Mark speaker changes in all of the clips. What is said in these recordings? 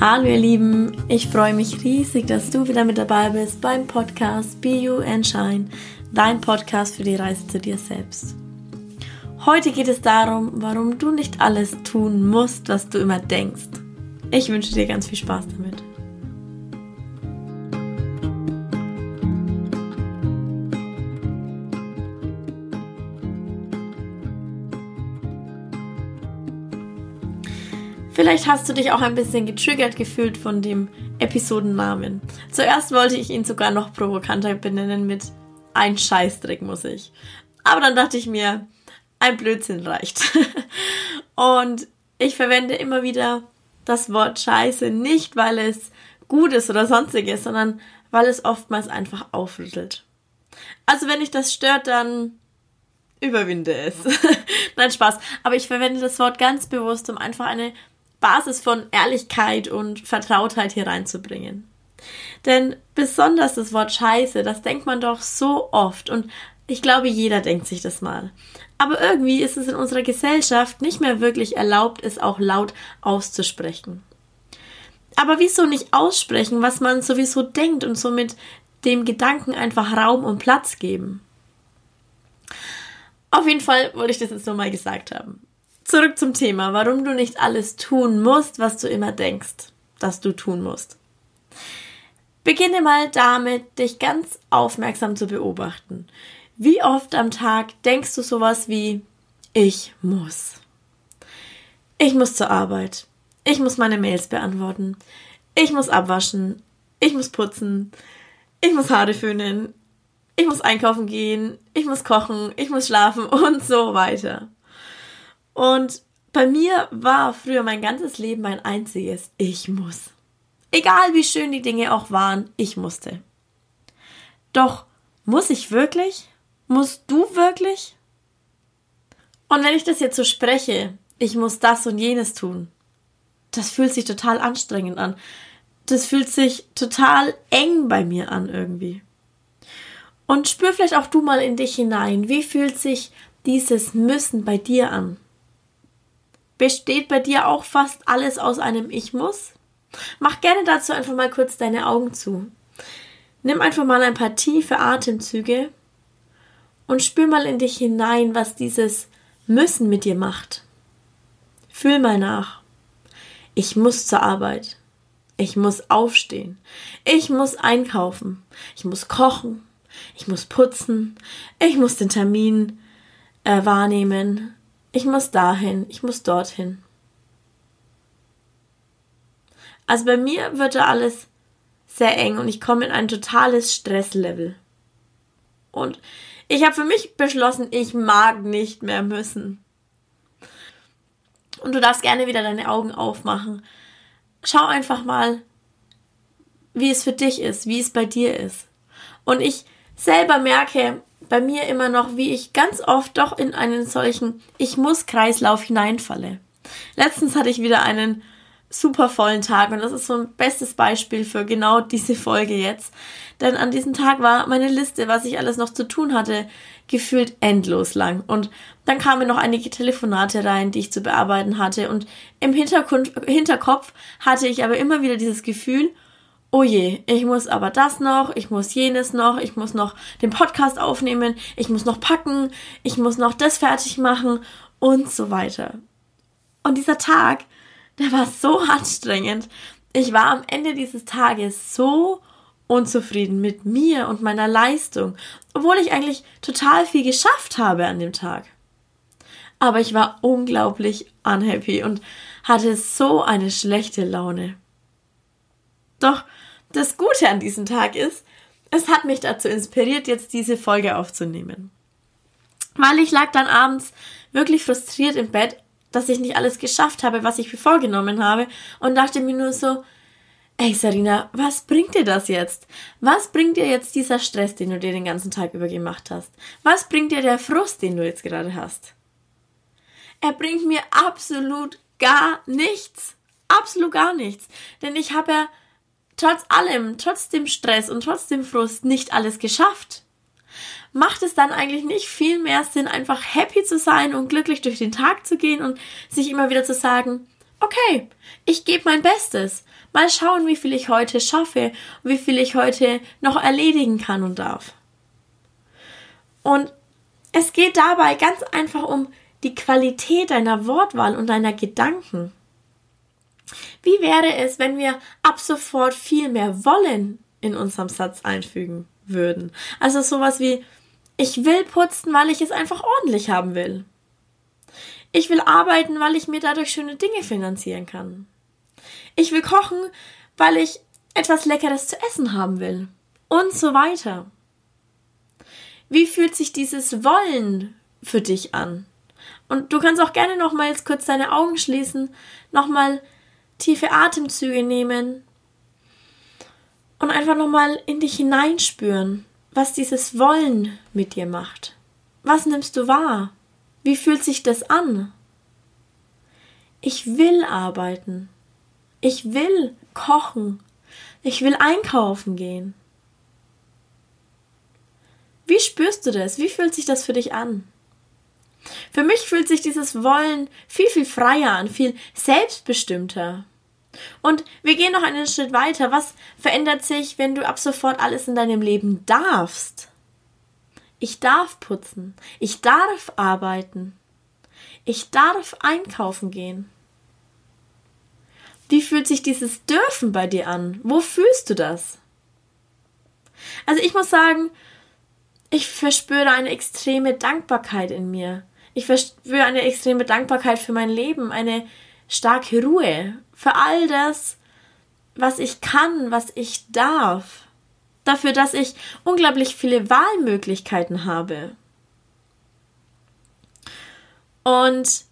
Speaker 1: Hallo ihr Lieben, ich freue mich riesig, dass du wieder mit dabei bist beim Podcast Be You and Shine, dein Podcast für die Reise zu dir selbst. Heute geht es darum, warum du nicht alles tun musst, was du immer denkst. Ich wünsche dir ganz viel Spaß damit. Vielleicht hast du dich auch ein bisschen getriggert gefühlt von dem Episodennamen. Zuerst wollte ich ihn sogar noch provokanter benennen mit ein Scheißdreck muss ich. Aber dann dachte ich mir, ein Blödsinn reicht. Und ich verwende immer wieder das Wort Scheiße nicht, weil es gut ist oder sonstiges, sondern weil es oftmals einfach aufrüttelt. Also wenn dich das stört, dann überwinde es. Nein, Spaß. Aber ich verwende das Wort ganz bewusst, um einfach eine Basis von Ehrlichkeit und Vertrautheit hier reinzubringen. Denn besonders das Wort Scheiße, das denkt man doch so oft und ich glaube, jeder denkt sich das mal. Aber irgendwie ist es in unserer Gesellschaft nicht mehr wirklich erlaubt, es auch laut auszusprechen. Aber wieso nicht aussprechen, was man sowieso denkt und somit dem Gedanken einfach Raum und Platz geben? Auf jeden Fall wollte ich das jetzt nochmal gesagt haben. Zurück zum Thema, warum du nicht alles tun musst, was du immer denkst, dass du tun musst. Beginne mal damit, dich ganz aufmerksam zu beobachten. Wie oft am Tag denkst du sowas wie ich muss? Ich muss zur Arbeit. Ich muss meine Mails beantworten. Ich muss abwaschen. Ich muss putzen. Ich muss Haare föhnen. Ich muss einkaufen gehen. Ich muss kochen. Ich muss schlafen und so weiter. Und bei mir war früher mein ganzes Leben ein einziges Ich muss. Egal wie schön die Dinge auch waren, ich musste. Doch muss ich wirklich? Musst du wirklich? Und wenn ich das jetzt so spreche, ich muss das und jenes tun, das fühlt sich total anstrengend an. Das fühlt sich total eng bei mir an irgendwie. Und spür vielleicht auch du mal in dich hinein, wie fühlt sich dieses Müssen bei dir an? Besteht bei dir auch fast alles aus einem Ich muss? Mach gerne dazu einfach mal kurz deine Augen zu. Nimm einfach mal ein paar tiefe Atemzüge und spür mal in dich hinein, was dieses Müssen mit dir macht. Fühl mal nach. Ich muss zur Arbeit. Ich muss aufstehen. Ich muss einkaufen. Ich muss kochen. Ich muss putzen. Ich muss den Termin äh, wahrnehmen. Ich muss dahin, ich muss dorthin. Also bei mir wird da alles sehr eng und ich komme in ein totales Stresslevel. Und ich habe für mich beschlossen, ich mag nicht mehr müssen. Und du darfst gerne wieder deine Augen aufmachen. Schau einfach mal, wie es für dich ist, wie es bei dir ist. Und ich selber merke, bei mir immer noch, wie ich ganz oft doch in einen solchen Ich muss Kreislauf hineinfalle. Letztens hatte ich wieder einen super vollen Tag und das ist so ein bestes Beispiel für genau diese Folge jetzt. Denn an diesem Tag war meine Liste, was ich alles noch zu tun hatte, gefühlt endlos lang. Und dann kamen noch einige Telefonate rein, die ich zu bearbeiten hatte. Und im Hinterkopf hatte ich aber immer wieder dieses Gefühl, oh je, ich muss aber das noch, ich muss jenes noch, ich muss noch den Podcast aufnehmen, ich muss noch packen, ich muss noch das fertig machen und so weiter. Und dieser Tag, der war so anstrengend. Ich war am Ende dieses Tages so unzufrieden mit mir und meiner Leistung, obwohl ich eigentlich total viel geschafft habe an dem Tag. Aber ich war unglaublich unhappy und hatte so eine schlechte Laune. Doch das Gute an diesem Tag ist, es hat mich dazu inspiriert, jetzt diese Folge aufzunehmen. Weil ich lag dann abends wirklich frustriert im Bett, dass ich nicht alles geschafft habe, was ich mir vorgenommen habe und dachte mir nur so, ey Sarina, was bringt dir das jetzt? Was bringt dir jetzt dieser Stress, den du dir den ganzen Tag über gemacht hast? Was bringt dir der Frust, den du jetzt gerade hast? Er bringt mir absolut gar nichts. Absolut gar nichts. Denn ich habe ja trotz allem, trotz dem Stress und trotz dem Frust nicht alles geschafft? Macht es dann eigentlich nicht viel mehr Sinn, einfach happy zu sein und glücklich durch den Tag zu gehen und sich immer wieder zu sagen, okay, ich gebe mein Bestes. Mal schauen, wie viel ich heute schaffe, wie viel ich heute noch erledigen kann und darf. Und es geht dabei ganz einfach um die Qualität deiner Wortwahl und deiner Gedanken. Wie wäre es, wenn wir ab sofort viel mehr wollen in unserem Satz einfügen würden? Also sowas wie ich will putzen, weil ich es einfach ordentlich haben will. Ich will arbeiten, weil ich mir dadurch schöne Dinge finanzieren kann. Ich will kochen, weil ich etwas Leckeres zu essen haben will. Und so weiter. Wie fühlt sich dieses Wollen für dich an? Und du kannst auch gerne nochmals kurz deine Augen schließen, nochmal tiefe Atemzüge nehmen und einfach nochmal in dich hineinspüren, was dieses Wollen mit dir macht. Was nimmst du wahr? Wie fühlt sich das an? Ich will arbeiten. Ich will kochen. Ich will einkaufen gehen. Wie spürst du das? Wie fühlt sich das für dich an? Für mich fühlt sich dieses Wollen viel, viel freier an, viel selbstbestimmter. Und wir gehen noch einen Schritt weiter. Was verändert sich, wenn du ab sofort alles in deinem Leben darfst? Ich darf putzen. Ich darf arbeiten. Ich darf einkaufen gehen. Wie fühlt sich dieses Dürfen bei dir an? Wo fühlst du das? Also ich muss sagen, ich verspüre eine extreme Dankbarkeit in mir. Ich verspüre eine extreme Dankbarkeit für mein Leben, eine starke Ruhe, für all das, was ich kann, was ich darf dafür, dass ich unglaublich viele Wahlmöglichkeiten habe. Und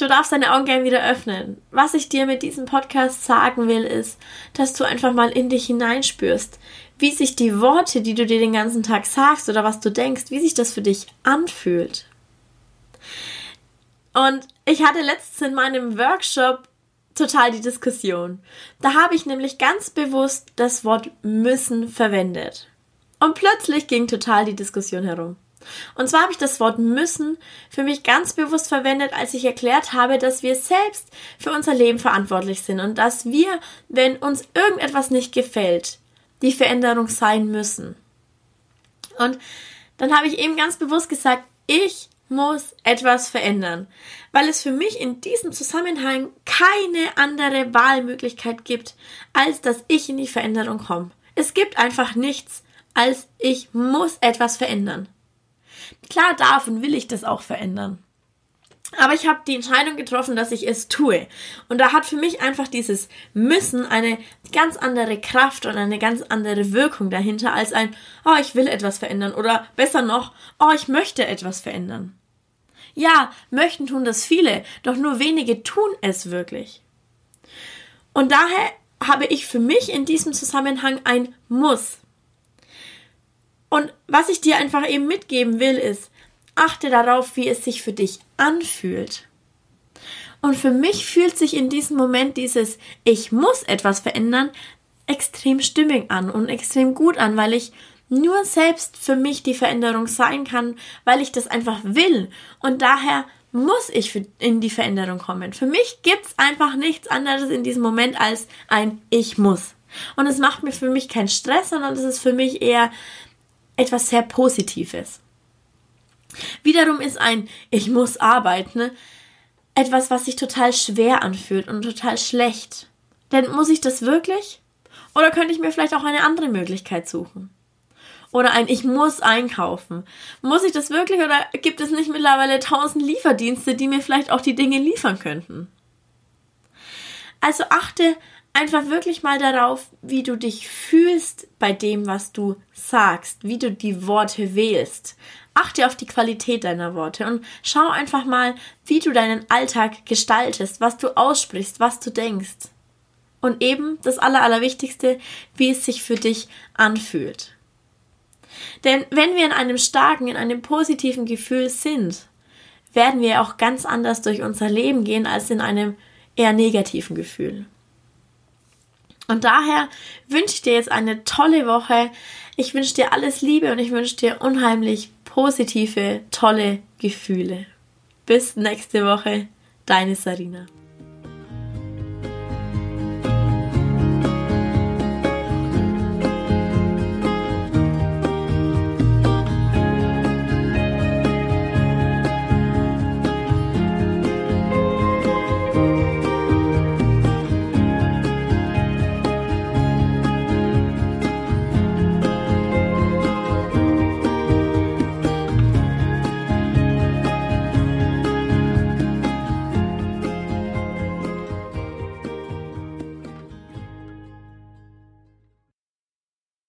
Speaker 1: du darfst deine Augen gerne wieder öffnen. Was ich dir mit diesem Podcast sagen will, ist, dass du einfach mal in dich hineinspürst, wie sich die Worte, die du dir den ganzen Tag sagst oder was du denkst, wie sich das für dich anfühlt. Und ich hatte letztens in meinem Workshop total die Diskussion. Da habe ich nämlich ganz bewusst das Wort müssen verwendet. Und plötzlich ging total die Diskussion herum. Und zwar habe ich das Wort müssen für mich ganz bewusst verwendet, als ich erklärt habe, dass wir selbst für unser Leben verantwortlich sind und dass wir, wenn uns irgendetwas nicht gefällt, die Veränderung sein müssen. Und dann habe ich eben ganz bewusst gesagt, ich muss etwas verändern, weil es für mich in diesem Zusammenhang keine andere Wahlmöglichkeit gibt, als dass ich in die Veränderung komme. Es gibt einfach nichts, als ich muss etwas verändern. Klar darf und will ich das auch verändern. Aber ich habe die Entscheidung getroffen, dass ich es tue. Und da hat für mich einfach dieses Müssen eine ganz andere Kraft und eine ganz andere Wirkung dahinter als ein, oh, ich will etwas verändern oder besser noch, oh, ich möchte etwas verändern. Ja, möchten tun das viele, doch nur wenige tun es wirklich. Und daher habe ich für mich in diesem Zusammenhang ein Muss. Und was ich dir einfach eben mitgeben will, ist, achte darauf, wie es sich für dich anfühlt. Und für mich fühlt sich in diesem Moment dieses Ich muss etwas verändern extrem stimmig an und extrem gut an, weil ich nur selbst für mich die Veränderung sein kann, weil ich das einfach will. Und daher muss ich in die Veränderung kommen. Für mich gibt's einfach nichts anderes in diesem Moment als ein Ich muss. Und es macht mir für mich keinen Stress, sondern es ist für mich eher etwas sehr Positives. Wiederum ist ein Ich muss arbeiten etwas, was sich total schwer anfühlt und total schlecht. Denn muss ich das wirklich? Oder könnte ich mir vielleicht auch eine andere Möglichkeit suchen? Oder ein Ich muss einkaufen. Muss ich das wirklich oder gibt es nicht mittlerweile tausend Lieferdienste, die mir vielleicht auch die Dinge liefern könnten? Also achte einfach wirklich mal darauf, wie du dich fühlst bei dem, was du sagst, wie du die Worte wählst. Achte auf die Qualität deiner Worte und schau einfach mal, wie du deinen Alltag gestaltest, was du aussprichst, was du denkst. Und eben das Aller, Allerwichtigste, wie es sich für dich anfühlt. Denn wenn wir in einem starken, in einem positiven Gefühl sind, werden wir auch ganz anders durch unser Leben gehen als in einem eher negativen Gefühl. Und daher wünsche ich dir jetzt eine tolle Woche. Ich wünsche dir alles Liebe und ich wünsche dir unheimlich positive, tolle Gefühle. Bis nächste Woche, deine Sarina.